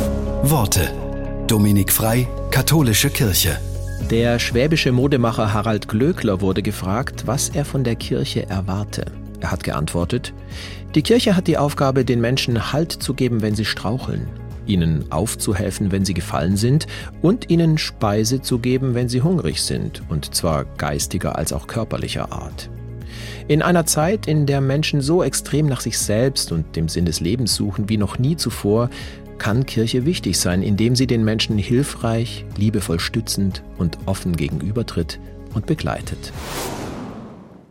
Worte. Dominik Frei, Katholische Kirche. Der schwäbische Modemacher Harald Glöckler wurde gefragt, was er von der Kirche erwarte. Er hat geantwortet, die Kirche hat die Aufgabe, den Menschen Halt zu geben, wenn sie straucheln, ihnen aufzuhelfen, wenn sie gefallen sind und ihnen Speise zu geben, wenn sie hungrig sind, und zwar geistiger als auch körperlicher Art. In einer Zeit, in der Menschen so extrem nach sich selbst und dem Sinn des Lebens suchen wie noch nie zuvor, kann Kirche wichtig sein, indem sie den Menschen hilfreich, liebevoll stützend und offen gegenübertritt und begleitet.